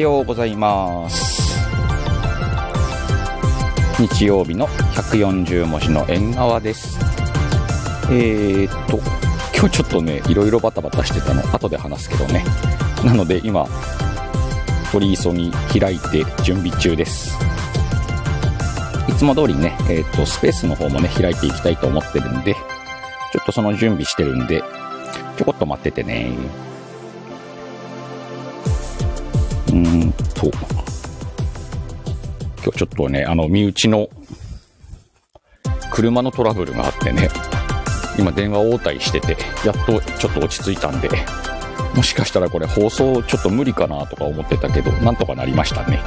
はようございます。日曜日の140文字の縁側です。えー、っと今日ちょっとねいろいろバタバタしてたの。後で話すけどね。なので今取り急ぎ開いて準備中です。いつも通りね、えー、っとスペースの方もね開いていきたいと思ってるんでちょっとその準備してるんでちょこっと待っててね。うんと、今日ちょっとね、あの、身内の車のトラブルがあってね、今電話応対してて、やっとちょっと落ち着いたんで、もしかしたらこれ放送ちょっと無理かなとか思ってたけど、なんとかなりましたね。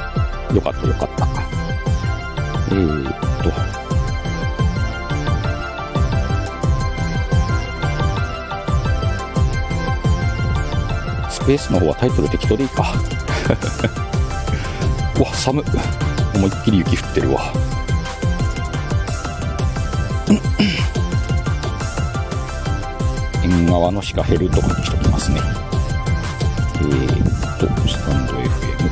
よかったよかった。えー、っと、スペースの方はタイトル適当でいいか。うわ寒っ。思いっきり雪降ってるわ。縁側のシカヘルとかにしときますね。えー、っとスタンド FM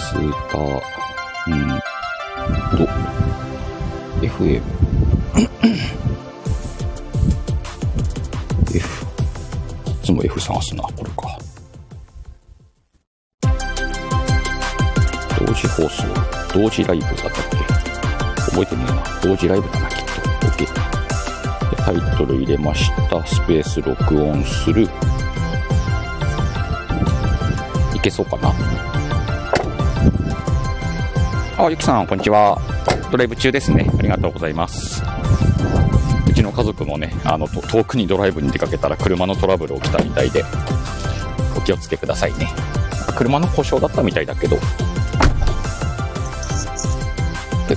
スーパーうんと。FM F いつも F 探すなこれ。放送、同時ライブだったっけ？覚えてねえな。同時ライブだな、きっと。OK。タイトル入れました。スペース録音する。いけそうかな？あ、ゆきさん、こんにちは。ドライブ中ですね。ありがとうございます。うちの家族もね、あの、遠くにドライブに出かけたら車のトラブル起きたみたいで、お気をつけくださいね。車の故障だったみたいだけど、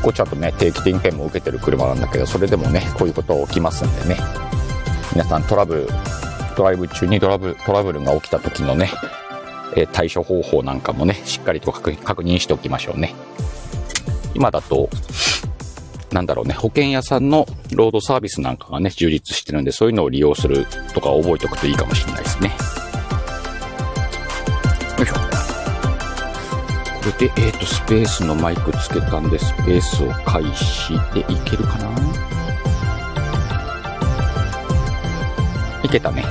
結構ちゃんとね、定期点検も受けてる車なんだけど、それでもね、こういうこと起きますんでね。皆さんトラブル、ドライブ中にドラブトラブルが起きた時のね、え対処方法なんかもね、しっかりと確認しておきましょうね。今だと、なんだろうね、保険屋さんのロードサービスなんかがね、充実してるんで、そういうのを利用するとか覚えておくといいかもしれないですね。で、えっ、ー、と、スペースのマイクつけたんで、スペースを開始でいけるかな？いけたね。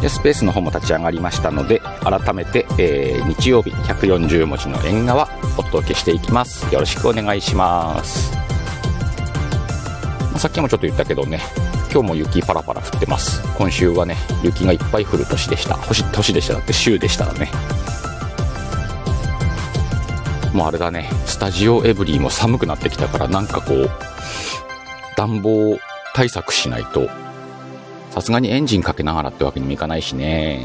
で、スペースの方も立ち上がりましたので、改めて、えー、日曜日140文字の縁側、お届けしていきます。よろしくお願いします。さっきもちょっと言ったけどね、今日も雪パラパラ降ってます。今週はね、雪がいっぱい降る年でした。星、年でしただって週でしたらね。もうあれだね、スタジオエブリィも寒くなってきたから、なんかこう、暖房対策しないと、さすがにエンジンかけながらってわけにもいかないしね。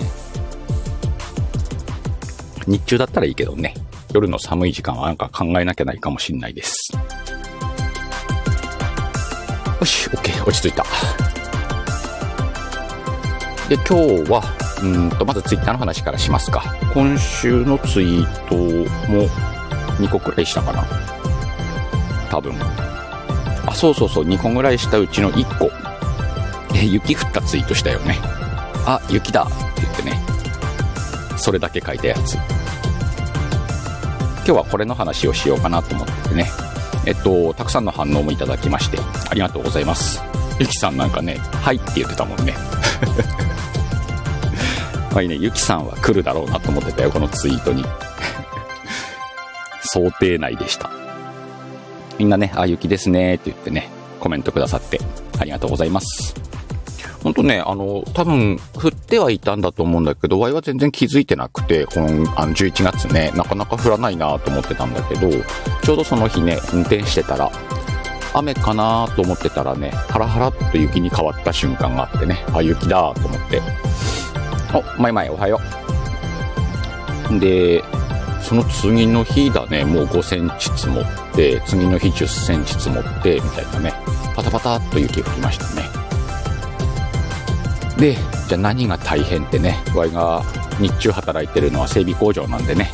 日中だったらいいけどね、夜の寒い時間はなんか考えなきゃないかもしんないです。よし、OK、落ち着いた。で、今日は、うんと、まずツイッターの話からしますか。今週のツイートも、2個くらいしたかな。多分。あ、そうそうそう、2個ぐらいしたうちの1個。え、雪降ったツイートしたよね。あ、雪だって言ってね。それだけ書いたやつ。今日はこれの話をしようかなと思っててね。えっと、たくさんの反応もいただきまして、ありがとうございます。ゆきさんなんかね、はいって言ってたもんね。まあいいね、ゆきさんは来るだろうなと思ってたよ、このツイートに。想定内でした。みんなね、あ、雪ですねって言ってね、コメントくださってありがとうございます。ほんとね、あの、多分、降ってはいたんだと思うんだけど、ワイは全然気づいてなくて、この、あの、11月ね、なかなか降らないなと思ってたんだけど、ちょうどその日ね、運転してたら、雨かなと思ってたらね、ハラハラっと雪に変わった瞬間があってね、あ、雪だと思って。お、まいまいおはよう。で、その次の日だね、もう5センチ積もって、次の日10センチ積もって、みたいなね、パタパタっと雪降りましたね。で、じゃあ何が大変ってね、ワイが日中働いてるのは整備工場なんでね、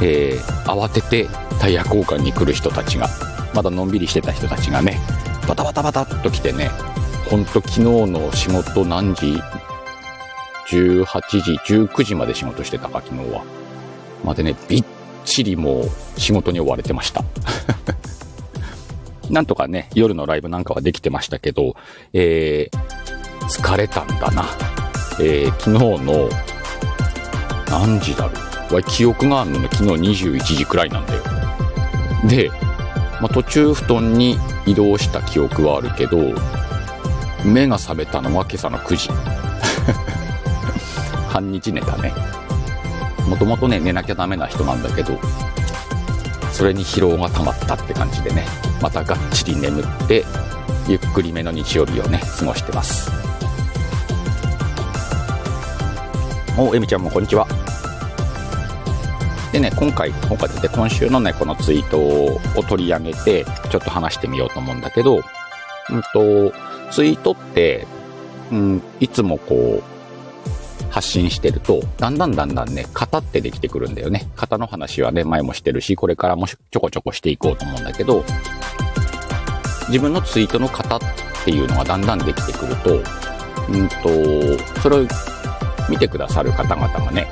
えー、慌ててタイヤ交換に来る人たちが、まだのんびりしてた人たちがね、バタバタバタっと来てね、ほんと昨日の仕事何時？18時、19時まで仕事してたか、昨日は。までね、びっちりもう仕事に追われてました。なんとかね、夜のライブなんかはできてましたけど、えー、疲れたんだな。えー、昨日の、何時だろう。わ記憶があるのね、昨日21時くらいなんだよ。で、まあ、途中布団に移動した記憶はあるけど、目が覚めたのは今朝の9時。半日寝たね。もともとね、寝なきゃダメな人なんだけど、それに疲労が溜まったって感じでね、またがっちり眠って、ゆっくりめの日曜日をね、過ごしてます。お、えみちゃんもこんにちは。でね、今回、今回で今週のね、このツイートを取り上げて、ちょっと話してみようと思うんだけど、うんと、ツイートって、うん、いつもこう、発信してると、だんだんだんだんね、型ってできてくるんだよね。型の話はね、前もしてるし、これからもちょこちょこしていこうと思うんだけど、自分のツイートの型っていうのがだんだんできてくると、うんと、それを見てくださる方々がね、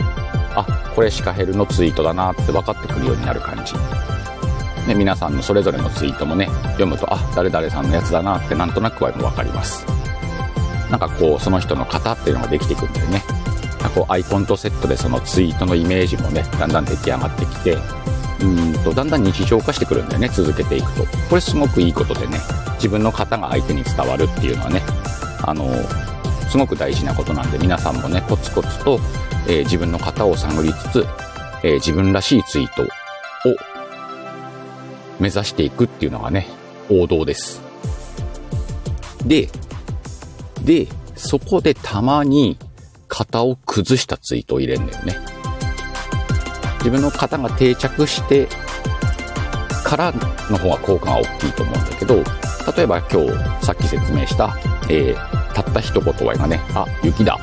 あ、これシカヘルのツイートだなって分かってくるようになる感じ。ね、皆さんのそれぞれのツイートもね、読むと、あ、誰々さんのやつだなってなんとなくはも分かります。なんかこう、その人の型っていうのができてくるんでね。こうアイコンとセットでそのツイートのイメージもね、だんだん出来上がってきて、うんと、だんだん日常化してくるんだよね、続けていくと。これすごくいいことでね、自分の型が相手に伝わるっていうのはね、あの、すごく大事なことなんで、皆さんもね、コツコツと、えー、自分の型を探りつつ、えー、自分らしいツイートを目指していくっていうのがね、王道です。で、で、そこでたまに型を崩したツイートを入れるんだよね。自分の型が定着してからの方が効果が大きいと思うんだけど、例えば今日さっき説明した、えー、たった一言は今ね、あ、雪だ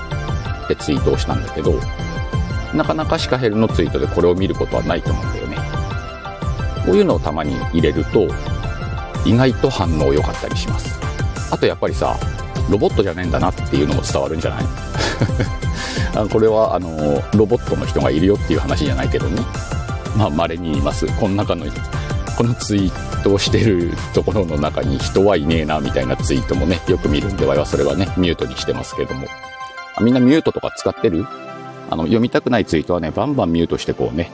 ってツイートをしたんだけど、なかなかシカヘルのツイートでこれを見ることはないと思うんだよね。こういうのをたまに入れると、意外と反応良かったりします。あとやっぱりさ、ロボットじゃねえんだなっていうのも伝わるんじゃない？あこれは、あの、ロボットの人がいるよっていう話じゃないけどね。まあ、稀にいます。この中の、このツイートをしてるところの中に人はいねえな、みたいなツイートもね、よく見るんで、わいはそれはね、ミュートにしてますけども。みんなミュートとか使ってる？あの、読みたくないツイートはね、バンバンミュートしてこうね、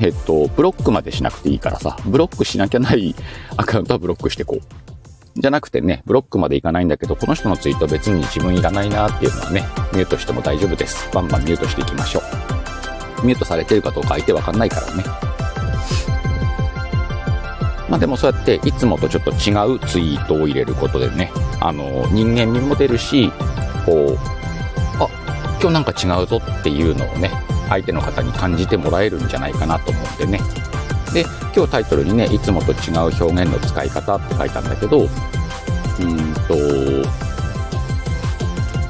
えっと、ブロックまでしなくていいからさ、ブロックしなきゃないアカウントはブロックしてこう。じゃなくてね、ブロックまでいかないんだけど、この人のツイート別に自分いらないなっていうのはね、ミュートしても大丈夫です。バンバンミュートしていきましょう。ミュートされてるかどうか相手わかんないからね。まあでもそうやっていつもとちょっと違うツイートを入れることでね、あの、人間味も出るし、こう、あ、今日なんか違うぞっていうのをね、相手の方に感じてもらえるんじゃないかなと思ってね、で、今日タイトルにね、いつもと違う表現の使い方って書いたんだけど、うんと、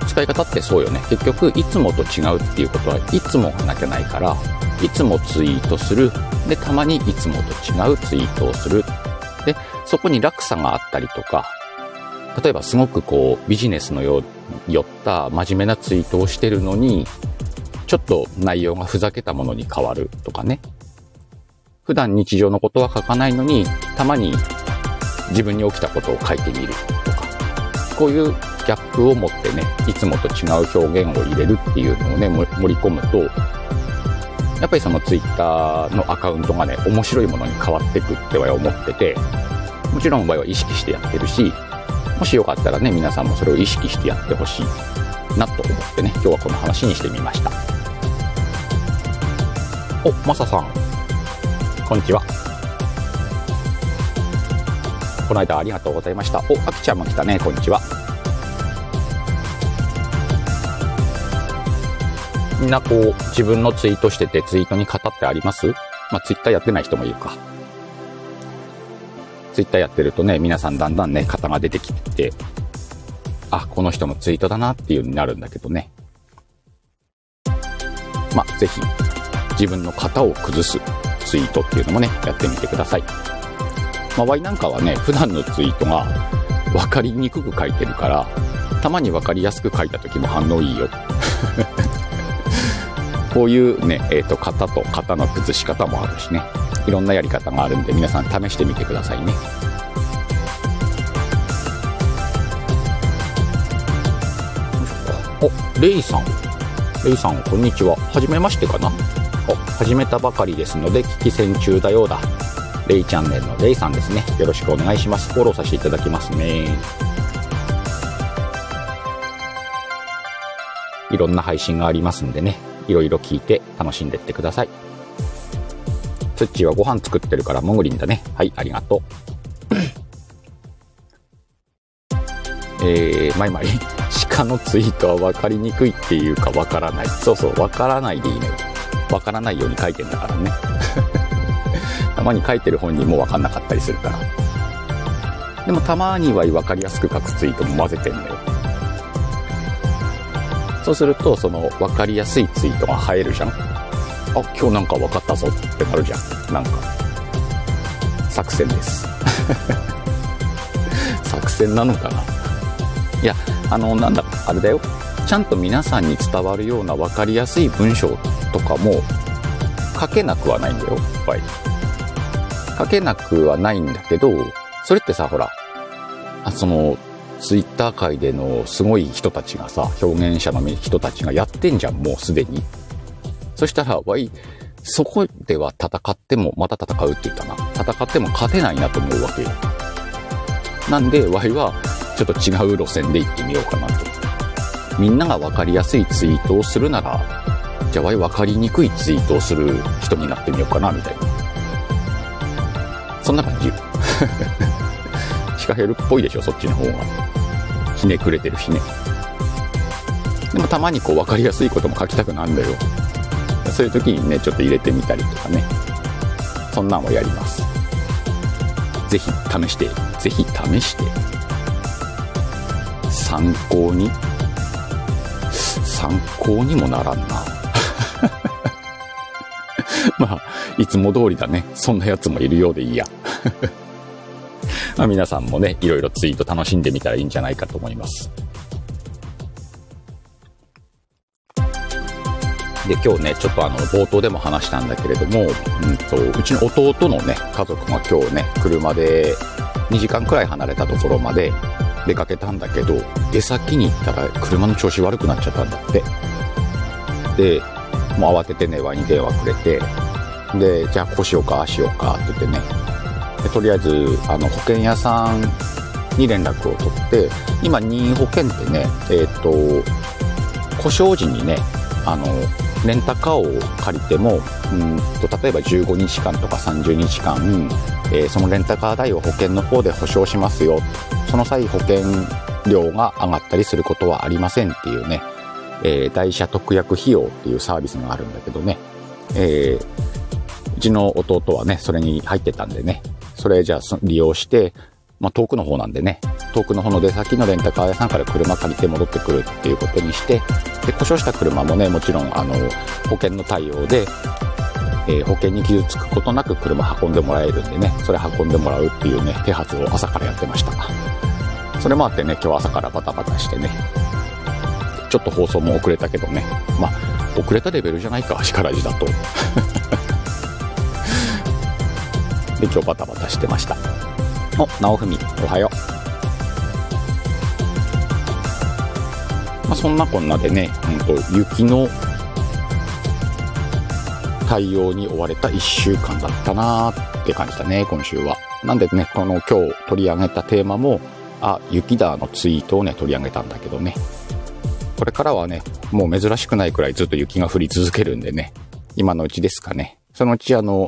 使い方ってそうよね。結局、いつもと違うっていうことは、いつもがなきゃないから、いつもツイートする。で、たまにいつもと違うツイートをする。で、そこに落差があったりとか、例えばすごくこう、ビジネスのよう寄った真面目なツイートをしてるのに、ちょっと内容がふざけたものに変わるとかね。普段日常のことは書かないのに、たまに自分に起きたことを書いてみるとか、こういうギャップを持ってね、いつもと違う表現を入れるっていうのをね、盛り込むと、やっぱりそのツイッターのアカウントがね、面白いものに変わってくっては思ってて、もちろん場合は意識してやってるし、もしよかったらね、皆さんもそれを意識してやってほしいなと思ってね、今日はこの話にしてみました。お、マサさん、こんにちは。この間ありがとうございました。お、あきちゃんも来たね。こんにちは。みんなこう、自分のツイートしててツイートに語ってあります？まあ、ツイッターやってない人もいるか。ツイッターやってるとね、皆さんだんだんね、型が出てきて、あ、この人のツイートだなっていうになるんだけどね。まあ、ぜひ、自分の型を崩すツイートっていうのもね、やってみてください。まあ、Y なんかはね、普段のツイートが分かりにくく書いてるから、たまに分かりやすく書いた時も反応いいよ。こういうね、えっ、と、型と型の崩し方もあるしね。いろんなやり方があるんで、皆さん試してみてくださいね。お、レイさん。レイさん、こんにちは。はじめましてかなお、始めたばかりですので、聞き戦中だようだ。レイチャンネルのレイさんですね。よろしくお願いします。フォローさせていただきますね。いろんな配信がありますんでね、いろいろ聞いて楽しんでってください。ツッチーはご飯作ってるからモグリンだね。はい、ありがとう。えー、まいまい。鹿のツイートは分かりにくいっていうか分からない。そうそう、分からないでいいのよ。分からないように書いてんだからね。たまに書いてる本人も分かんなかったりするから。でもたまには分かりやすく書くツイートも混ぜてんのよ。そうすると、その分かりやすいツイートが映えるじゃん。あ、今日なんか分かったぞってなるじゃん。なんか。作戦です。作戦なのかないや、あの、なんだ、あれだよ。ちゃんと皆さんに伝わるような分かりやすい文章とかも書けなくはないんだよ、いっぱい。書けなくはないんだけど、それってさ、ほら、あその、ツイッター界でのすごい人たちがさ、表現者の人たちがやってんじゃん、もうすでに。そしたら、わい、そこでは戦っても、また戦うって言ったな。戦っても勝てないなと思うわけよ。なんで、ワイは、ちょっと違う路線で行ってみようかなと。みんなが分かりやすいツイートをするなら、じゃあワイ分かりにくいツイートをする人になってみようかな、みたいな。そんな感じ。シカヘルっぽいでしょ、そっちの方が。ひねくれてるしね。でもたまにこう分かりやすいことも書きたくなるんだよ。そういう時にね、ちょっと入れてみたりとかね。そんなんをやります。ぜひ試して、ぜひ試して、参考に、参考にもならんな。まあ、いつも通りだね。そんなやつもいるようでいいや。まあ、皆さんもね、いろいろツイート楽しんでみたらいいんじゃないかと思います。で、今日ね、ちょっとあの、冒頭でも話したんだけれども、うんと、うちの弟のね、家族が今日ね、車で2時間くらい離れたところまで出かけたんだけど、出先に行ったら車の調子悪くなっちゃったんだって。で、もう慌ててね、ワイに電話くれて、で、じゃあこうしようか、ああしようかって言ってね、でとりあえず、あの、保険屋さんに連絡を取って、今、任意保険ってね、えっ、ー、と、故障時にね、あの、レンタカーを借りても、うんと例えば15日間とか30日間、えー、そのレンタカー代を保険の方で保証しますよ。その際保険料が上がったりすることはありませんっていうね、えー、代車特約費用っていうサービスがあるんだけどね、えー、うちの弟はね、それに入ってたんでね、それじゃあ利用して、まあ、遠くの方なんでね、遠くの方の出先のレンタカー屋さんから車借りて戻ってくるっていうことにして、で、故障した車もね、もちろん、あの、保険の対応で、えー、保険に傷つくことなく車運んでもらえるんでね、それ運んでもらうっていうね、手はずを朝からやってました。それもあってね、今日朝からバタバタしてね、ちょっと放送も遅れたけどね、まあ、遅れたレベルじゃないか、力地だと。で、今日バタバタしてました。お、直文、おはよう。まあ、そんなこんなでね、うんと、雪の対応に追われた1週間だったなーって感じだね、今週は。なんでね、この今日取り上げたテーマも、あ、雪だのツイートをね、取り上げたんだけどね。これからはね、もう珍しくないくらいずっと雪が降り続けるんでね、今のうちですかね。そのうちあの、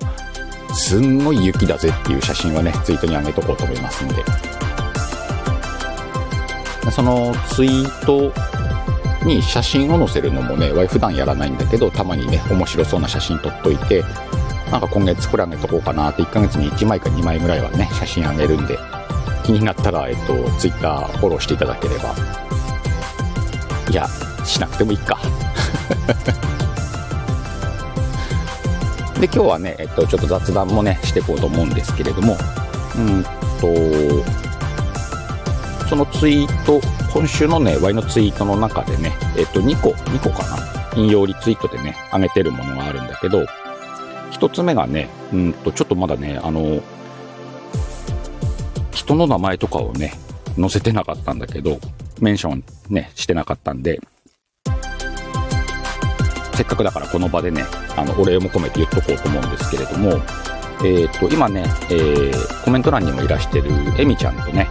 すんごい雪だぜっていう写真はね、ツイートに上げとこうと思いますんで。そのツイートに写真を載せるのもね、普段やらないんだけど、たまにね、面白そうな写真撮っといて、なんか今月くらい上げとこうかなって、1ヶ月に1枚か2枚ぐらいはね、写真あげるんで、気になったら、えっと、Twitter フォローしていただければ。いや、しなくてもいいか。で、今日はね、えっと、ちょっと雑談もね、していこうと思うんですけれども、うんと、そのツイート、今週のね、Y のツイートの中でね、えっと、2個、2個かな。引用リツイートでね、上げてるものがあるんだけど、一つ目がね、うんと、ちょっとまだね、あの、人の名前とかをね、載せてなかったんだけど、メンションね、してなかったんで、せっかくだからこの場でね、あの、お礼も込めて言っとこうと思うんですけれども、えっ、と、今ね、えー、コメント欄にもいらしてるエミちゃんとね、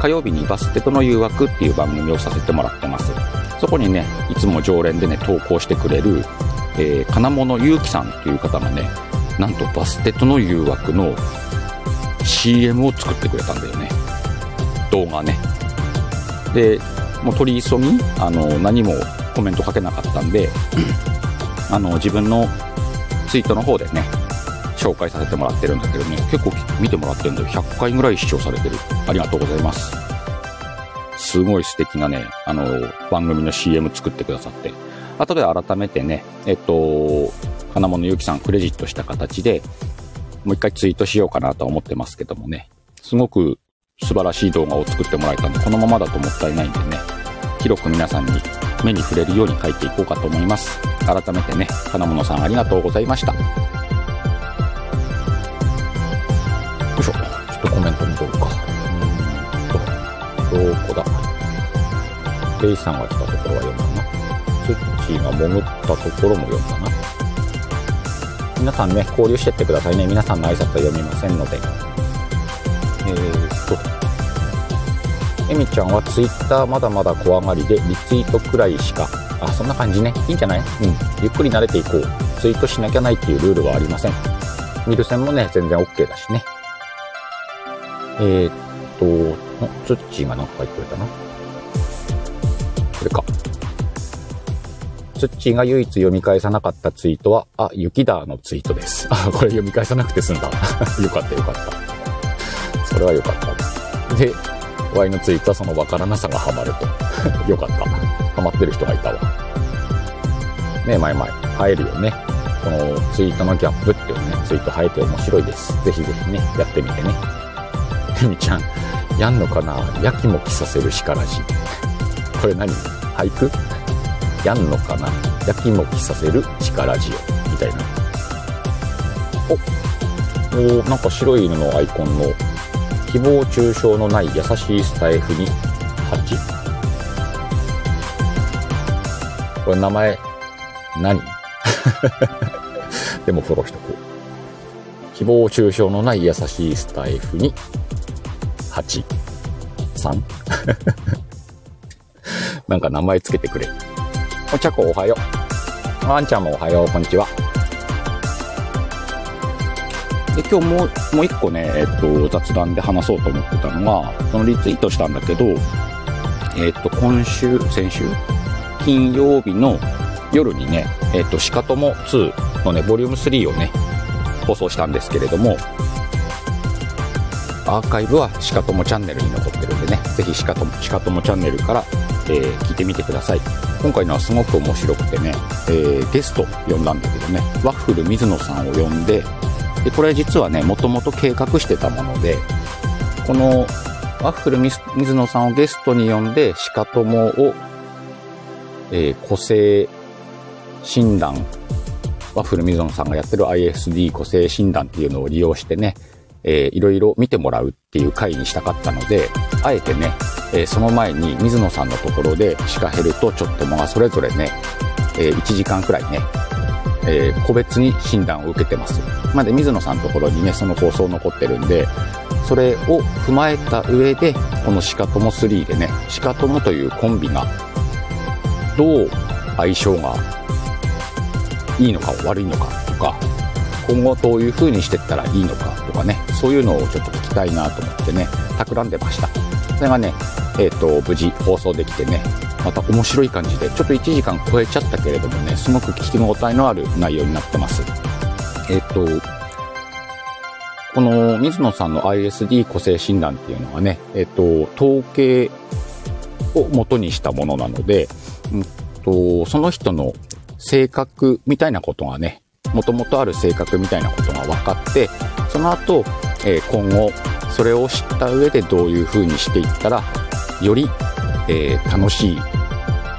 火曜日にバステとの誘惑っていう番組をさせてもらってます。そこにね、いつも常連でね、投稿してくれる、えー、金物ゆうきさんという方がね、なんとバステとの誘惑の CM を作ってくれたんだよね。動画ね。で、もう取り急ぎ、あの、何もコメント書けなかったんで、あの、自分のツイートの方でね、紹介させてもらってるんだけどね、結構見てもらってるんだよ。100回ぐらい視聴されてる。ありがとうございます。すごい素敵なね、あの、番組の CM 作ってくださって。後で改めてね、えっと、金物ゆきさんクレジットした形で、もう一回ツイートしようかなとは思ってますけどもね、すごく素晴らしい動画を作ってもらえたんで、このままだともったいないんでね、広く皆さんに目に触れるように書いていこうかと思います。改めてね、金物さんありがとうございました。よいしょ。ちょっとコメント見とるか。うんと、どこだ？レイさんが来たところは読んだな？ツッチーが潜ったところも読んだな？皆さんね、交流してってくださいね。皆さんの挨拶は読みませんので。えー、っと、えみちゃんは Twitter まだまだ怖がりで、リツイートくらいしか。あ、そんな感じね。いいんじゃない？うん。ゆっくり慣れていこう。ツイートしなきゃないっていうルールはありません。見る線もね、全然 OK だしね。えー、っと、ツッチーが何か書いてくれたな。これか。ツッチーが唯一読み返さなかったツイートは、あ、雪だのツイートです。あ、これ読み返さなくて済んだ。よかったよかった。それはよかった。で、Y のツイートはそのわからなさがハマると。よかった。ハマってる人がいたわ。ねえ前々、映えるよね。このツイートのギャップっていうね、ツイート映えて面白いです。ぜひぜひね、やってみてね。ふみちゃん、やんのかな？やきもきさせるしからじ。これ何？俳句？やんのかな？やきもきさせる力ジオみたいな。お、おなんか白い犬のアイコンの誹謗中傷のない優しいスタイフに8。これ名前何？でもフォローしとこう。誹謗中傷のない優しいスタイフに8。3? なんか名前つけてくれ。お茶子おはよう。ワンちゃんもおはよう、こんにちは。で、今日もう、もう一個ね、えっと、雑談で話そうと思ってたのが、そのリツイートしたんだけど、えっと、今週、先週、金曜日の夜にね、えっと、シカトモ2のね、ボリューム3をね、放送したんですけれども、アーカイブはシカトモチャンネルに残ってるんでね、ぜひシカトモ、シカトモチャンネルから、えー、聞いてみてください。今回のはすごく面白くてね、えー、ゲスト呼んだんだけどね、ワッフル水野さんを呼んで、で、これ実はね、もともと計画してたもので、このワッフル水野さんをゲストに呼んで、シカトモを、えー、個性診断、ワッフル水野さんがやってる ISD 個性診断っていうのを利用してね、えー、いろいろ見てもらうっていう回にしたかったので、あえてね、えー、その前に水野さんのところでシカヘルとちょっともがそれぞれね、えー、1時間くらいね、えー、個別に診断を受けてます。まで水野さんのところにね、その放送残ってるんで、それを踏まえた上で、このシカトモ3でね、シカトモというコンビが、どう相性がいいのか悪いのかとか、今後どういう風にしてったらいいのかとかね、そういうのをちょっと聞きたいなと思ってね、企んでました。それがね、えっ、ー、と、無事放送できてね、また面白い感じで、ちょっと1時間超えちゃったけれどもね、すごく聞き応えのある内容になってます。えっ、と、この水野さんの ISD 個性診断っていうのはね、えっ、と、統計を元にしたものなので、うんと、その人の性格みたいなことがね、もともとある性格みたいなことが分かって、その後、えー、今後、それを知った上でどういう風にしていったら、より、えー、楽しい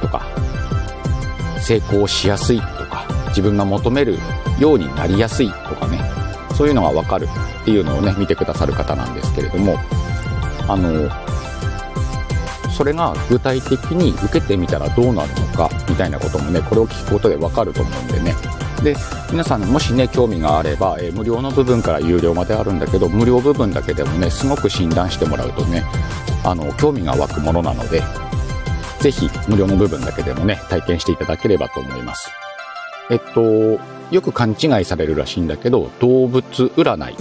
とか、成功しやすいとか、自分が求めるようになりやすいとかね、そういうのがわかるっていうのをね、見てくださる方なんですけれども、あの、それが具体的に受けてみたらどうなるのかみたいなこともね、これを聞くことでわかると思うんでね。で、皆さんもしね、興味があれば、えー、無料の部分から有料まであるんだけど、無料部分だけでもね、すごく診断してもらうとね、あの、興味が湧くものなので、ぜひ無料の部分だけでもね、体験していただければと思います。えっと、よく勘違いされるらしいんだけど、動物占い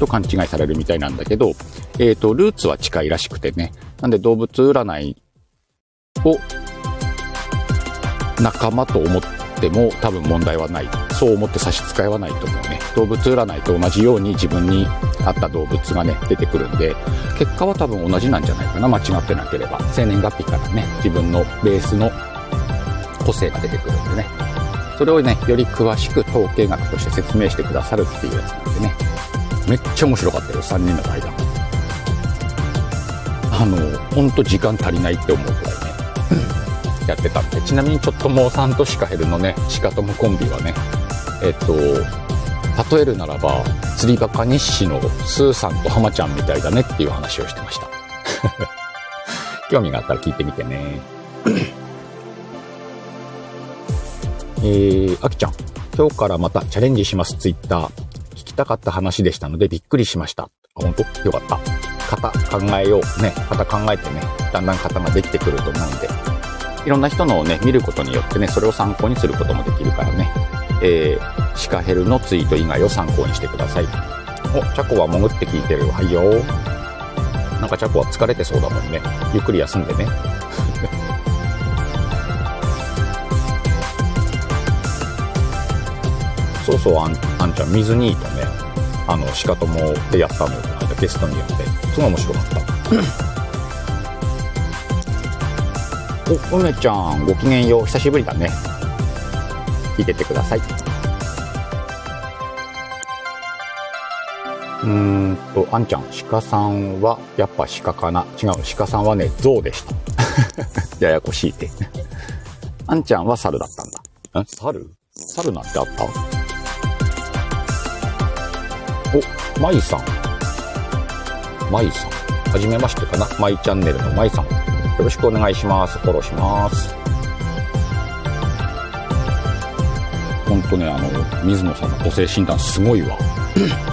と勘違いされるみたいなんだけど、えっと、ルーツは近いらしくてね、なんで動物占いを仲間と思っても多分問題はない。そう思って差し支えはないと思うね。動物占いと同じように自分に合った動物がね、出てくるんで、結果は多分同じなんじゃないかな。間違ってなければ。生年月日からね、自分のベースの個性が出てくるんでね。それをね、より詳しく統計学として説明してくださるっていうやつなんでね。めっちゃ面白かったよ、3人の対談。あの、ほんと時間足りないって思うくらいね、やってたんで、ちなみにちょっともうさんとシカヘルのね、シカトムコンビはね、えっと、例えるならば、釣りバカ日誌のスーさんとハマちゃんみたいだねっていう話をしてました。興味があったら聞いてみてね。えー、あきちゃん。今日からまたチャレンジします、ツイッター。聞きたかった話でしたのでびっくりしました。あ、本当？よかった。型考えよう。ね、型考えてね、だんだん型ができてくると思うんで、いろんな人のをね、見ることによってね、それを参考にすることもできるからね、えー、シカヘルのツイート以外を参考にしてください。お、チャコは潜って聞いてる。はいよ。なんかチャコは疲れてそうだもんね。ゆっくり休んでね。そうそう、あんあんちゃん、水にいとね、あの、シカトモでやったのよ、このゲストにやって。すごい面白かった。お、梅ちゃん、ごきげんよう。久しぶりだね。聞いててください。うんと、あんちゃん、鹿さんは、やっぱ鹿かな？違う、鹿さんはね、象でした。ややこしいって。あんちゃんは猿だったんだ。ん猿？猿なんてあった？お、まいさん。まいさん。はじめましてかな？まいチャンネルのまいさん。よろしくお願いします。フォローします。ほんとね、あの、水野さんの個性診断すごいわ。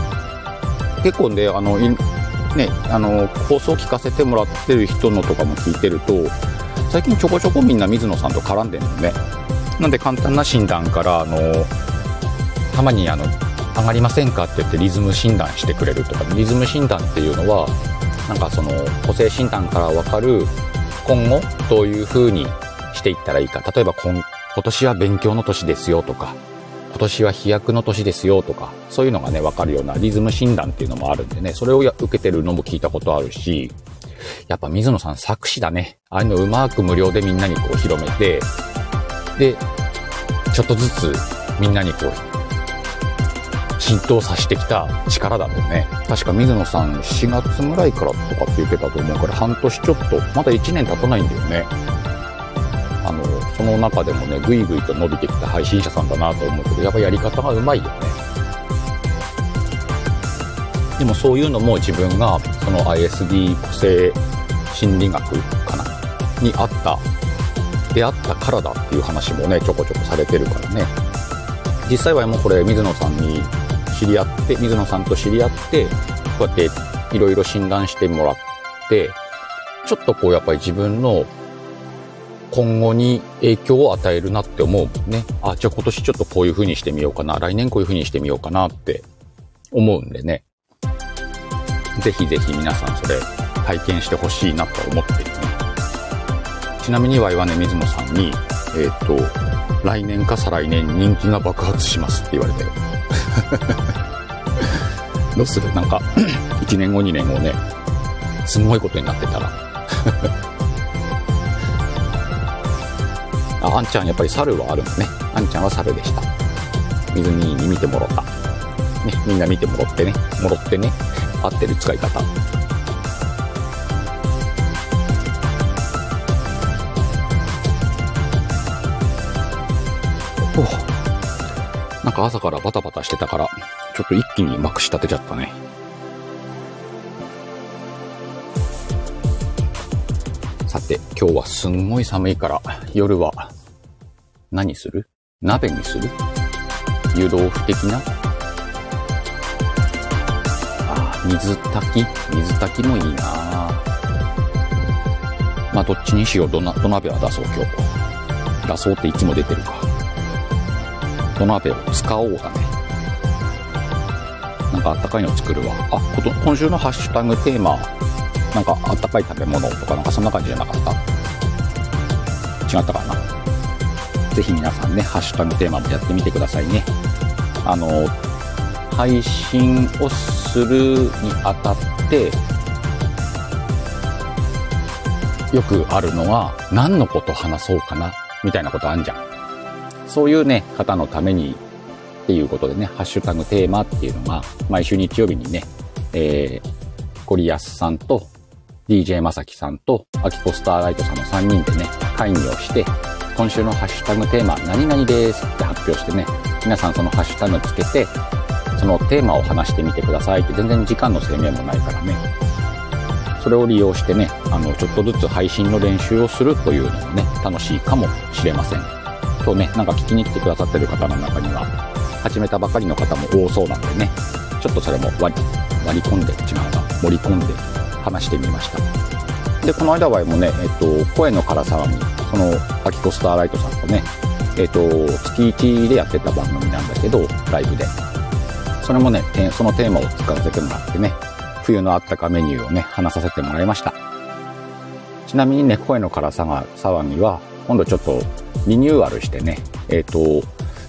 結構ね、あの、ね、あの、放送聞かせてもらってる人のとかも聞いてると、最近ちょこちょこみんな水野さんと絡んでるのね。なんで簡単な診断から、あの、たまにあの、上がりませんか？って言ってリズム診断してくれるとか、リズム診断っていうのは、なんかその個性診断からわかる今後どういう風にしていったらいいか。例えば今今年は勉強の年ですよとか、今年は飛躍の年ですよとか、そういうのがね、わかるようなリズム診断っていうのもあるんでね、それを受けてるのも聞いたことあるし、やっぱ水野さん作詞だね。ああいうのうまく無料でみんなにこう広めて、で、ちょっとずつみんなにこう浸透させてきた力だもんね。確か水野さん4月ぐらいからとかって言ってたと思うから半年ちょっと、まだ1年経たないんだよね。あの、その中でもね、ぐいぐいと伸びてきた配信者さんだなと思うけど、やっぱやり方がうまいよね。でもそういうのも自分がその ISD 個性心理学かなにあった、出会ったからだっていう話もね、ちょこちょこされてるからね。実際はもうこれ水野さんに知り合って、水野さんと知り合って、こうやっていろいろ診断してもらって、ちょっとこうやっぱり自分の今後に影響を与えるなって思うもんね。あ、じゃあ今年ちょっとこういう風にしてみようかな。来年こういう風にしてみようかなって思うんでね。ぜひぜひ皆さんそれ体験してほしいなと思ってるね。ちなみにワイはね、水野さんに、えっ、ー、と、来年か再来年人気が爆発しますって言われて。どうする？なんか、1年後2年後ね、すごいことになってたら。あ、あんちゃんやっぱり猿はあるのね。あんちゃんは猿でした。水にに見てもろった。ね、みんな見てもろってね。もろってね。合ってる使い方。ほうなんか朝からバタバタしてたから、ちょっと一気にまくし立てちゃったね。さて、今日はすんごい寒いから、夜は何する？鍋にする？湯豆腐的な？あ、水炊き？水炊きもいいなまあ、どっちにしよう？土な土鍋は出そう、今日。出そうっていつも出てるか。土鍋を使おうだね。なんかあったかいの作るわ。あ、こと今週のハッシュタグテーマ、なんかあったかい食べ物とかなんかそんな感じじゃなかった？違ったかな？ぜひ皆さんね、ハッシュタグテーマもやってみてくださいね。あの、配信をするにあたって、よくあるのは、何のこと話そうかな、みたいなことあんじゃん。そういうね、方のためにっていうことでね、ハッシュタグテーマっていうのが、毎週日曜日にね、えー、ゴリアスさんと、DJ まさきさんと、アキコスターライトさんの3人でね、会議をして、今週のハッシュタグテーマ、何々ですって発表してね、皆さんそのハッシュタグつけて、そのテーマを話してみてくださいって、全然時間の制限もないからね、それを利用してね、あの、ちょっとずつ配信の練習をするというのもね、楽しいかもしれません。今日ね、なんか聞きに来てくださってる方の中には、始めたばかりの方も多そうなんでね、ちょっとそれも割り、割り込んで、違うな、盛り込んで話してみました。で、この間はもね、えっと、声の辛さに、その、アキコスターライトさんとね、えっと、月1でやってた番組なんだけど、ライブで。それもね、そのテーマを使わせてもらってね、冬のあったかメニューをね、話させてもらいました。ちなみにね、声の辛さが、騒ぎは、今度ちょっとリニューアルしてね、えっ、と、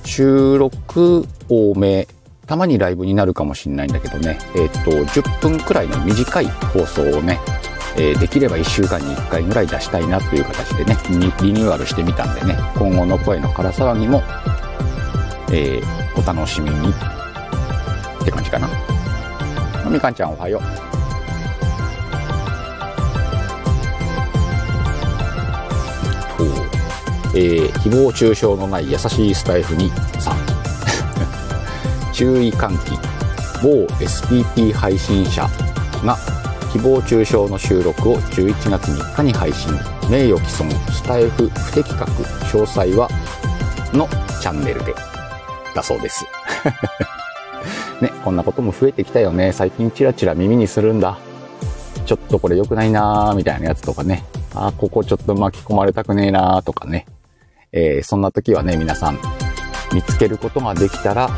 収録多め、たまにライブになるかもしれないんだけどね、えっ、と、10分くらいの短い放送をね、えーできれば1週間に1回ぐらい出したいなという形でね、リリニューアルしてみたんでね、今後の声の辛騒ぎも、えーお楽しみにって感じかな。みかんちゃんおはよう。え誹謗中傷のない優しいスタイフにさん 注意喚起某 SPP 配信者が誹謗中傷の収録を11月3日に配信。名誉毀損スタイフ不適格詳細はのチャンネルで。だそうです。ねこんなことも増えてきたよね。最近チラチラ耳にするんだ。ちょっとこれ良くないなーみたいなやつとかね。あここちょっと巻き込まれたくねえなーとかね。えーそんな時はね、皆さん、見つけることができたら、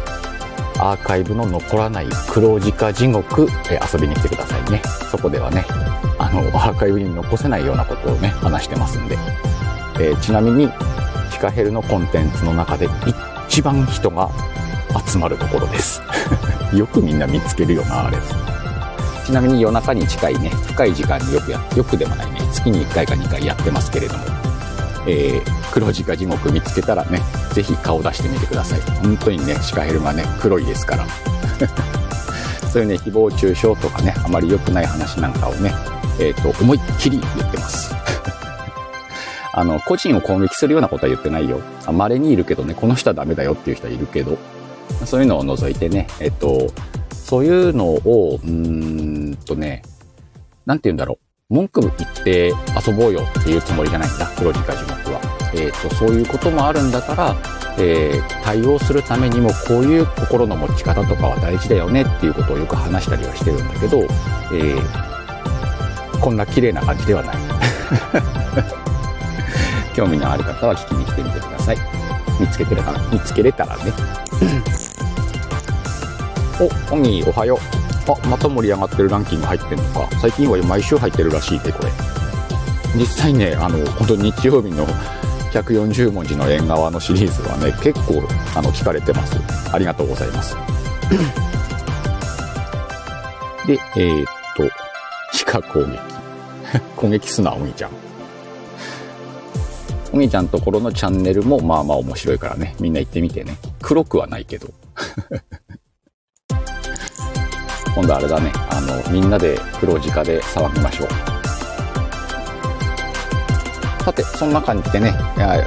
アーカイブの残らない黒字化地獄、え遊びに来てくださいね。そこではね、あの、アーカイブに残せないようなことをね、話してますんで。えーちなみに、シカヘルのコンテンツの中で一番人が集まるところです。よくみんな見つけるよな、あれ。ちなみに夜中に近いね、深い時間によくや、よくでもないね、月に1回か2回やってますけれども、えー黒字化地獄見つけたらね、ぜひ顔出してみてください。本当にね、シカヘルがね、黒いですから。そういうね、誹謗中傷とかね、あまり良くない話なんかをね、えっ、と、思いっきり言ってます。あの、個人を攻撃するようなことは言ってないよ。稀にいるけどね、この人はダメだよっていう人はいるけど、そういうのを除いてね、えっ、と、そういうのを、うーんとね、なんて言うんだろう。文句言って遊ぼうよっていうつもりじゃないんだ、黒字化地獄は。えっ、と、そういうこともあるんだから、えー対応するためにもこういう心の持ち方とかは大事だよねっていうことをよく話したりはしてるんだけど、えーこんな綺麗な感じではない。興味のある方は聞きに来てみてください。見つけてれたら、見つけれたらね。お、ホミーおはよう。あ、また盛り上がってるランキング入ってんのか。最近は毎週入ってるらしいで、これ。実際ね、あの、本当日曜日の140文字の縁側のシリーズはね、結構、あの、聞かれてます。ありがとうございます。で、えー、っと、地下攻撃。攻撃すな、お兄ちゃん。お兄ちゃんところのチャンネルもまあまあ面白いからね、みんな行ってみてね。黒くはないけど。今度あれだね、あの、みんなで黒字化で騒ぎましょう。さて、そんな感じでね、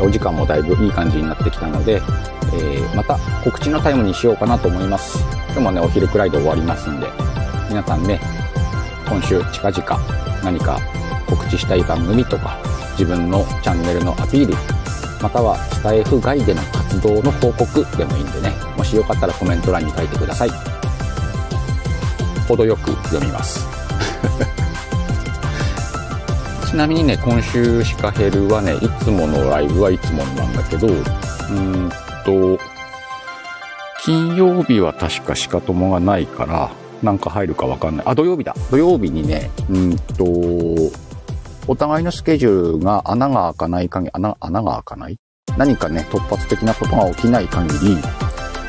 お時間もだいぶいい感じになってきたので、えー、また告知のタイムにしようかなと思います。今日もね、お昼くらいで終わりますんで、皆さんね、今週近々何か告知したい番組とか、自分のチャンネルのアピール、またはスタイフ外での活動の報告でもいいんでね、もしよかったらコメント欄に書いてください。程よく読みます。ちなみにね、今週シカヘルはね、いつものライブはいつものなんだけど、うんと、金曜日は確かシカ友がないから、なんか入るかわかんない。あ、土曜日だ。土曜日にね、うんと、お互いのスケジュールが穴が開かない限り、穴、穴が開かない？何かね、突発的なことが起きない限り、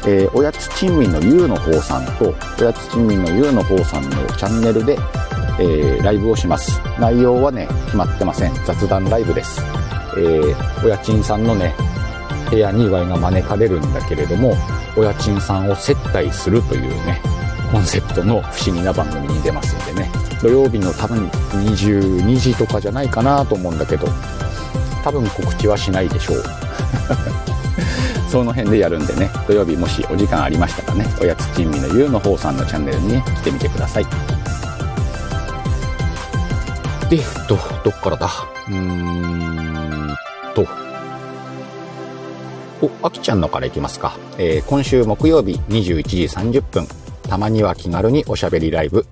えー、おやつ珍味のゆうの方さんと、おやつ珍味のゆうの方さんのチャンネルで、えー、ライブをします。内容はね、決まってません。雑談ライブです。えー、お家賃さんのね、部屋にワイが招かれるんだけれども、お家賃さんを接待するというね、コンセプトの不思議な番組に出ますんでね、土曜日の多分22時とかじゃないかなと思うんだけど、多分告知はしないでしょう。その辺でやるんでね、土曜日もしお時間ありましたらね、おやつ珍味のゆうの方さんのチャンネルにね、来てみてください。で、ど、どっからだ？うーんと。お、あきちゃんのからいきますか。えー、今週木曜日21時30分、たまには気軽におしゃべりライブ。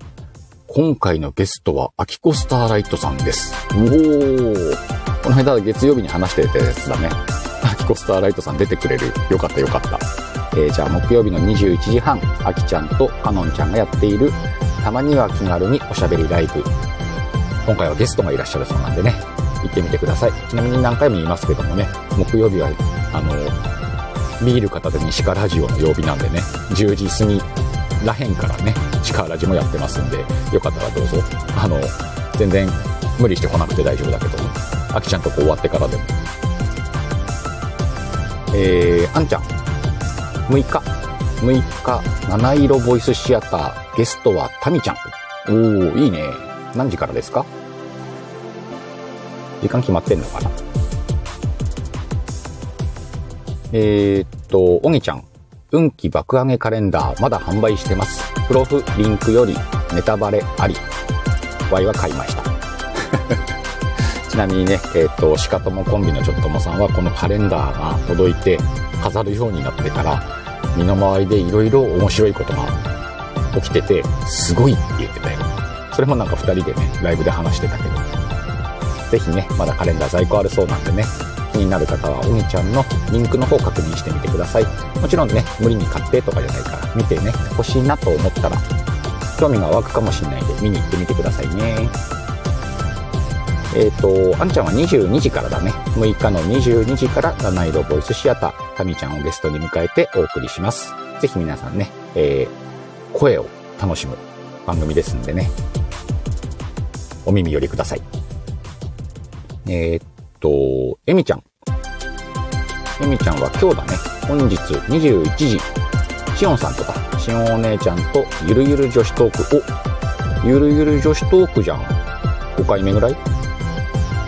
今回のゲストは、アキコスターライトさんです。おー。この間月曜日に話してたやつだね。キコスターライトさん出てくれる。よかったよかった。えー、じゃあ木曜日の21時半、あきちゃんとかのんちゃんがやっている、たまには気軽におしゃべりライブ。今回はゲストがいらっしゃるそうなんでね、行ってみてください。ちなみに何回も言いますけどもね、木曜日は、あの、ビール片手にシカラジオの曜日なんでね、10時過ぎらへんからね、シカラジもやってますんで、よかったらどうぞ。あの、全然無理してこなくて大丈夫だけど、あきちゃんとこ終わってからでも。えー、あんちゃん、6日、6日、七色ボイスシアター、ゲストはタミちゃん。おー、いいね。何時からですか？時間決まってんのかな？えー、っと、おぎちゃん。運気爆上げカレンダー、まだ販売してます。プロフリンクよりネタバレあり。Y は買いました。ちなみにね、えー、っと、しかともコンビのちょっともさんはこのカレンダーが届いて飾るようになってから、身の回りで色々面白いことが起きてて、すごいって言ってたよ。それもなんか2人でね、ライブで話してたけど。ぜひね、まだカレンダー在庫あるそうなんでね、気になる方は、おみちゃんのリンクの方確認してみてください。もちろんね、無理に買ってとかじゃないから、見てね、欲しいなと思ったら、興味が湧くかもしれないんで、見に行ってみてくださいね。えっ、ー、と、あんちゃんは22時からだね。6日の22時から七色ボイスシアター、タミちゃんをゲストに迎えてお送りします。ぜひ皆さんね、えー、声を楽しむ番組ですんでね、お耳寄りください。えー、っと、えみちゃん。えみちゃんは今日だね。本日21時。しおんさんとか、しおんお姉ちゃんとゆるゆる女子トーク。お、ゆるゆる女子トークじゃん。5回目ぐらい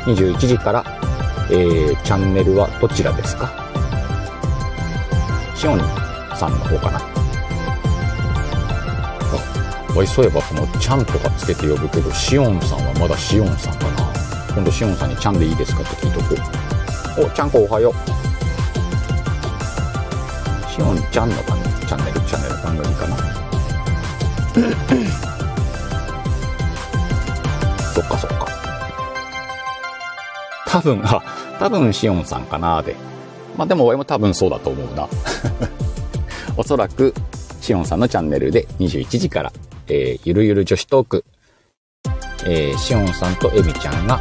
?21 時から、えー、チャンネルはどちらですか？しおんさんの方かな。おい、そういえばこのちゃんとかつけて呼ぶけど、しおんさんはまだしおんさんかな。今度しおんさんにちゃんでいいですかって聞いとこう。お、ちゃんこおはよう。しおんちゃんのかな？チャンネル、チャンネル番組かな。多分、あ、多分しおんさんかなで。まあでも俺も多分そうだと思うな。おそらく、しおんさんのチャンネルで21時からえー、ゆるゆる女子トーク、えー、しおんさんとえみちゃんが、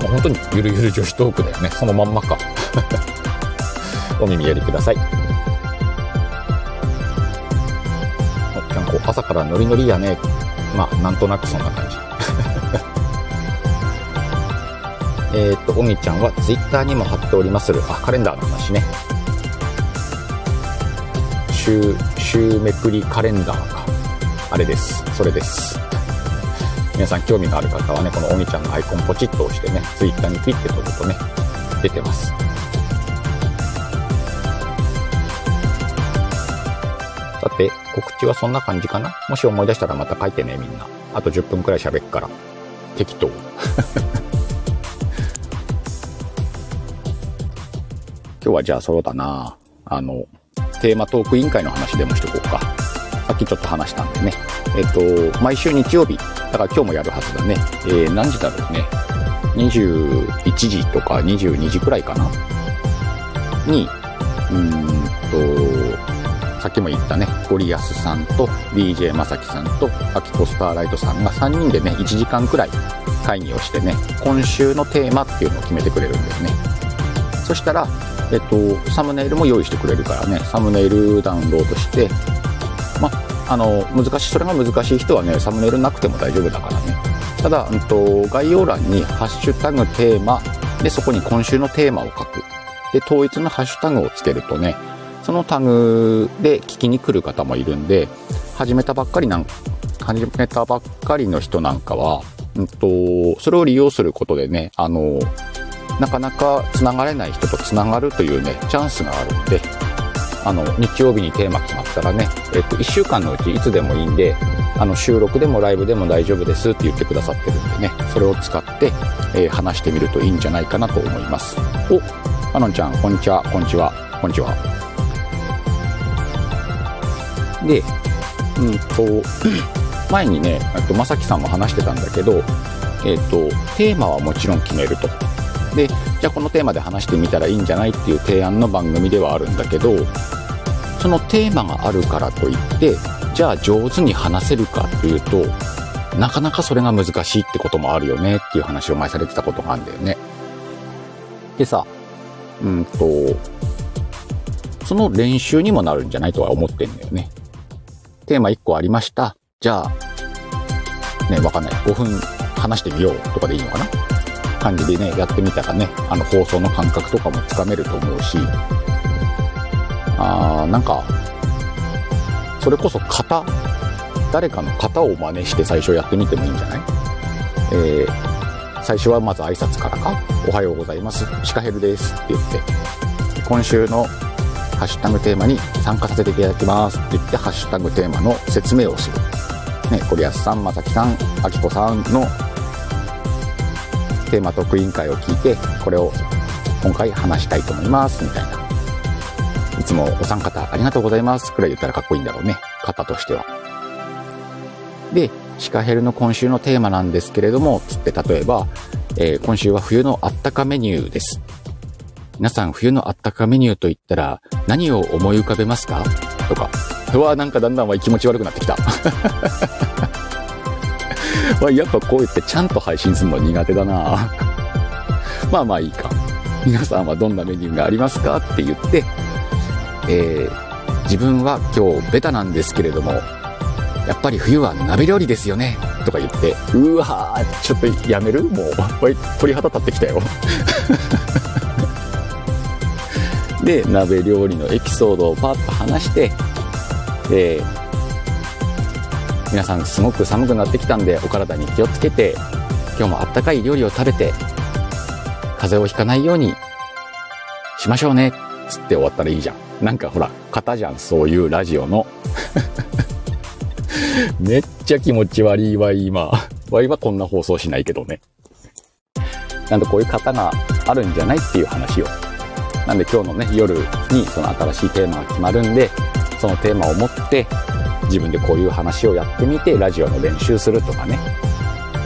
もう本当にゆるゆる女子トークだよね。そのまんまか。お耳寄りください。おちゃんこ、朝からノリノリやね。まあ、なんとなくそんな感じ。えっ、と、おみちゃんはツイッターにも貼っておりまする。あ、カレンダーの話ね。週、週めくりカレンダーか。あれです。それです。皆さん興味のある方はね、このおみちゃんのアイコンポチッと押してね、ツイッターにピッて飛ぶとね、出てます。さて、告知はそんな感じかな？もし思い出したらまた書いてね、みんな。あと10分くらい喋っから。適当。今日はじゃあそうだなあの、テーマトーク委員会の話でもしとこうか。さっきちょっと話したんでね。えっと、毎週日曜日、だから今日もやるはずだね。えー、何時だろうね。21時とか22時くらいかなに、うーんと、さっきも言ったね、ゴリアスさんと DJ まさきさんとアキコスターライトさんが3人でね、1時間くらい会議をしてね、今週のテーマっていうのを決めてくれるんですね。そしたら、えっと、サムネイルも用意してくれるからね、サムネイルダウンロードして、ま、あの、難しい、それが難しい人はね、サムネイルなくても大丈夫だからね。ただ、うんと、概要欄にハッシュタグテーマ、で、そこに今週のテーマを書く。で、統一のハッシュタグをつけるとね、そのタグで聞きに来る方もいるんで、始めたばっかりなん、始めたばっかりの人なんかは、うんと、それを利用することでね、あの、なかなか繋がれない人と繋がるというね、チャンスがあるんで、あの、日曜日にテーマ決まったらね、えっと、1週間のうちいつでもいいんで、あの、収録でもライブでも大丈夫ですって言ってくださってるんでね、それを使って、えー、話してみるといいんじゃないかなと思います。お、あのんちゃん、こんにちは、こんにちは、こんにちは。で、うんと、前にね、とまさきさんも話してたんだけど、えっ、と、テーマはもちろん決めると。で、じゃあこのテーマで話してみたらいいんじゃないっていう提案の番組ではあるんだけど、そのテーマがあるからといって、じゃあ上手に話せるかというと、なかなかそれが難しいってこともあるよねっていう話を前されてたことがあるんだよね。でさ、うんと、その練習にもなるんじゃないとは思ってんだよね。テーマ1個ありました。じゃあ、ね、わかんない。5分話してみようとかでいいのかな？感じでね、やってみたらね、あの放送の感覚とかもつかめると思うし、あー、なんか、それこそ型、誰かの型を真似して最初やってみてもいいんじゃない？えー、最初はまず挨拶からか、おはようございます、シカヘルですって言って、今週のハッシュタグテーマに参加させていただきますって言って、ハッシュタグテーマの説明をする。ね、コリアスさん、まさきさん、あきこさんのテーマ特委員会を聞いて、これを今回話したいと思います、みたいな。いつもお三方ありがとうございます、くらい言ったらかっこいいんだろうね。方としては。で、シカヘルの今週のテーマなんですけれども、つって例えば、えー、今週は冬のあったかメニューです。皆さん冬のあったかメニューと言ったら何を思い浮かべますか？とか。うわ、なんかだんだん気持ち悪くなってきた。まあ、やっぱこうやってちゃんと配信するの苦手だな。まあまあいいか。皆さんはどんなメニューがありますか？って言って、えー、自分は今日ベタなんですけれども、やっぱり冬は鍋料理ですよね？とか言って、うわー、ちょっとやめる？もう、鳥肌立ってきたよ。で、鍋料理のエピソードをパッと話して、で、皆さんすごく寒くなってきたんでお体に気をつけて今日もあったかい料理を食べて風邪をひかないようにしましょうねつって終わったらいいじゃん。なんかほら型じゃんそういうラジオの。めっちゃ気持ち悪いわ今。わいはこんな放送しないけどね。なんでこういう型があるんじゃないっていう話を。なんで今日のね夜にその新しいテーマが決まるんでそのテーマを持って自分でこういう話をやってみてラジオの練習するとかね。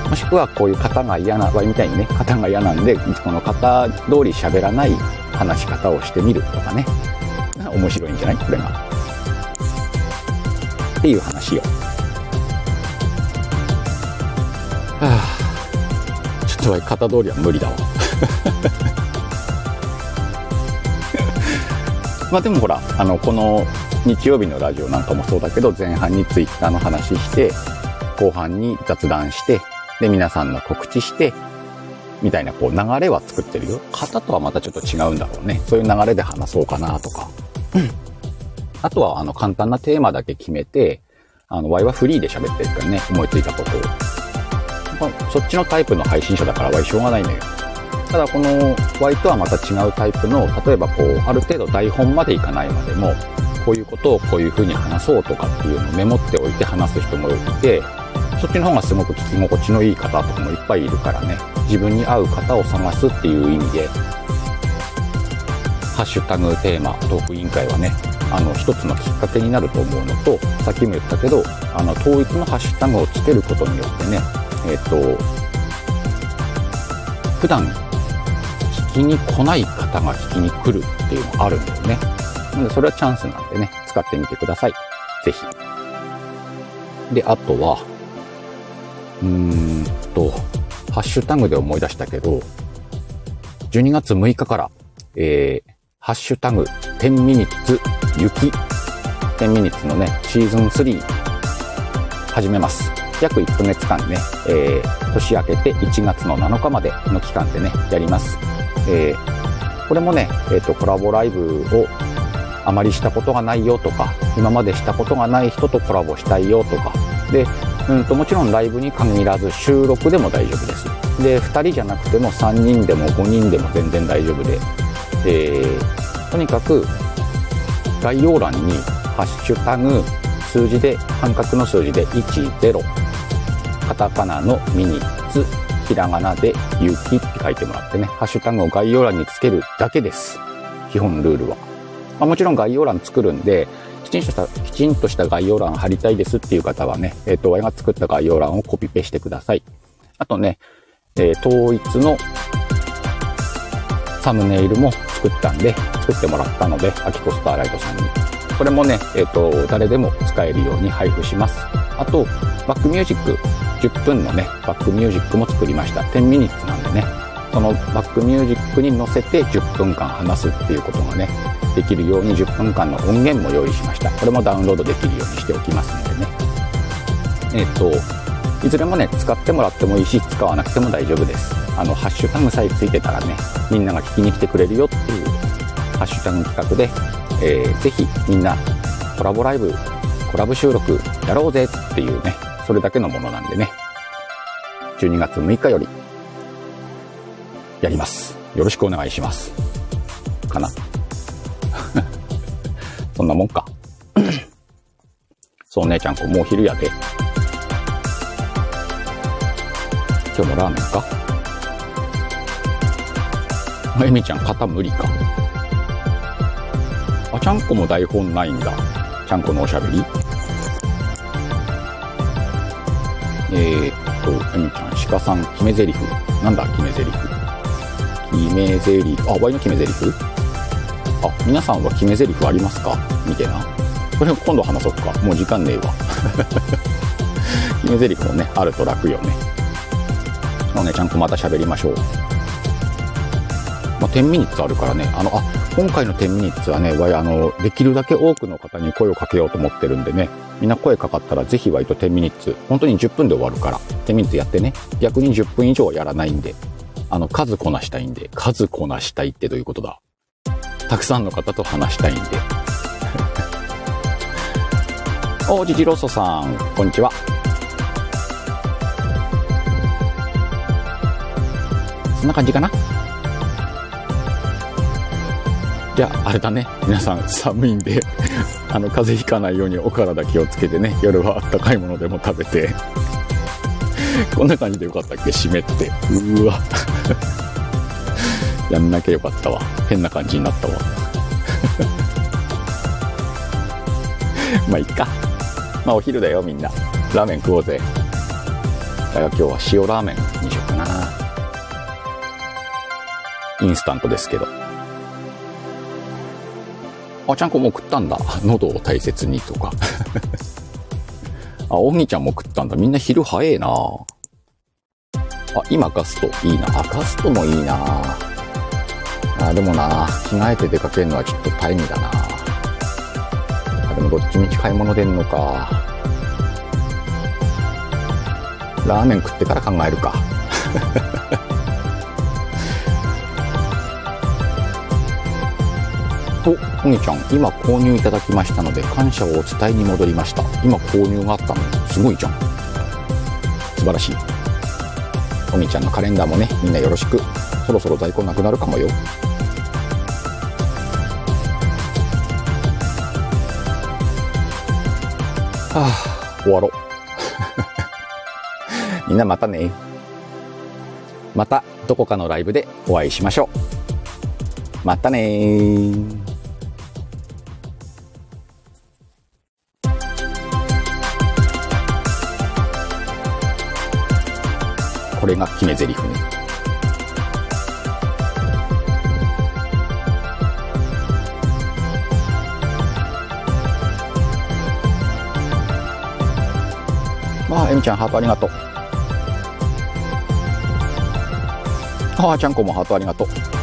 もしくはこういう方が嫌な場合みたいにね方が嫌なんでこの方通り喋らない話し方をしてみるとかね。面白いんじゃない？これが。っていう話をはあ。ちょっと型通りは無理だわ。まあでもほらあのこの日曜日のラジオなんかもそうだけど、前半にツイッターの話して、後半に雑談して、で、皆さんの告知して、みたいなこう流れは作ってるよ。型とはまたちょっと違うんだろうね。そういう流れで話そうかなとか。あとはあの簡単なテーマだけ決めて、あの、Y はフリーで喋ってるからね、思いついたことを。そっちのタイプの配信者だから Y しょうがないのよ。ただこの Y とはまた違うタイプの、例えばこう、ある程度台本までいかないまでも、こういうことをこういうふうに話そうとかっていうのをメモっておいて話す人もいて、そっちの方がすごく聞き心地のいい方とかもいっぱいいるからね、自分に合う方を探すっていう意味で、ハッシュタグテーマトーク委員会はね、あの、一つのきっかけになると思うのと、さっきも言ったけど、あの、統一のハッシュタグをつけることによってね、えっ、と、普段聞きに来ない方が聞きに来るっていうのがあるんだよね。なので、それはチャンスなんでね、使ってみてください。ぜひ。で、あとは、うーんと、ハッシュタグで思い出したけど、12月6日から、えー、ハッシュタグ、10ミニッツ雪、10ミニッツのね、シーズン3、始めます。約1ヶ月間ね、えー、年明けて1月の7日までの期間でね、やります。えー、これもね、えっ、と、コラボライブをあまりしたことがないよとか、今までしたことがない人とコラボしたいよとか、で、うんと、もちろんライブに限らず収録でも大丈夫です。で、2人じゃなくても3人でも5人でも全然大丈夫で、えー、とにかく概要欄にハッシュタグ数字で、半角の数字で10、カタカナのミニッツ、ひらがなで雪って書いてもらってね、ハッシュタグを概要欄につけるだけです。基本ルールは。まあ、もちろん概要欄作るんで、きちんとした、きちんとした概要欄貼りたいですっていう方はね、えっ、ー、と、我が作った概要欄をコピペしてください。あとね、えー、統一のサムネイルも作ったんで、作ってもらったので、アキコスターライトさんに。これもね、えっ、ー、と、誰でも使えるように配布します。あと、バックミュージック、10分のね、バックミュージックも作りました。10ミニッツなんでね、そのバックミュージックに乗せて10分間話すっていうことがね、できるように10分間の音源も用意しました。これもダウンロードできるようにしておきますのでね。えっ、と、いずれもね、使ってもらってもいいし、使わなくても大丈夫です。あの、ハッシュタグさえついてたらね、みんなが聞きに来てくれるよっていうハッシュタグ企画で、えー、ぜひみんなコラボライブ、コラボ収録やろうぜっていうね、それだけのものなんでね、12月6日よりやります。よろしくお願いします。かな。そんなもんか。そう、姉ちゃんこもう昼やで。今日もラーメンか？あゆみちゃん、肩無理か。あ、ちゃんこも台本ないんだ。ちゃんこのおしゃべり？えー、っと、ゆみちゃん、鹿さん、決め台詞。なんだ、決め台詞？決め台詞。あ、ワイの決め台詞？あ、皆さんは決め台詞ありますか？みたいな。これ今度話そうか。もう時間ねえわ。決め台詞もね、あると楽よね。のね、ちゃんとまた喋りましょう。まあ、10ミニッツあるからね、あの、あ、今回の10ミニッツはね、わい、あの、できるだけ多くの方に声をかけようと思ってるんでね、みんな声かかったらぜひワイと10ミニッツ、本当に10分で終わるから、10ミニッツやってね、逆に10分以上はやらないんで、あの、数こなしたいんで、数こなしたいってどういうことだ？たくさんの方と話したいんで。おじじろそさん、こんにちは。そんな感じかなじゃあ、あれだね。皆さん寒いんで あの、風邪ひかないようにお体気をつけてね、夜はあったかいものでも食べてこんな感じでよかったっけ？湿って。うわやんなきゃよかったわ。変な感じになったわ。まあ、いっか。まあ、お昼だよ、みんな。ラーメン食おうぜ。だから今日は塩ラーメンにしようかな。インスタントですけど。あ、ちゃんこもう食ったんだ。喉を大切にとか。あ、おぎちゃんも食ったんだ。みんな昼早えな。あ、今ガストいいな。あ、ガストもいいな。あでもな、着替えて出かけるのはちょっと大変だな。あでもどっちみち買い物出んのか。ラーメン食ってから考えるか。お、おにちゃん、今購入いただきましたので、感謝をお伝えに戻りました。今購入があったのすごいじゃん。素晴らしい。おみちゃんのカレンダーもね、みんなよろしく。そろそろ在庫なくなるかもよ。はあ、終わろう。みんなまたね。またどこかのライブでお会いしましょう。またねこれが決め台詞ね。ああ、エミちゃん、ハートありがとう。あー、ちゃんこもハートありがとう。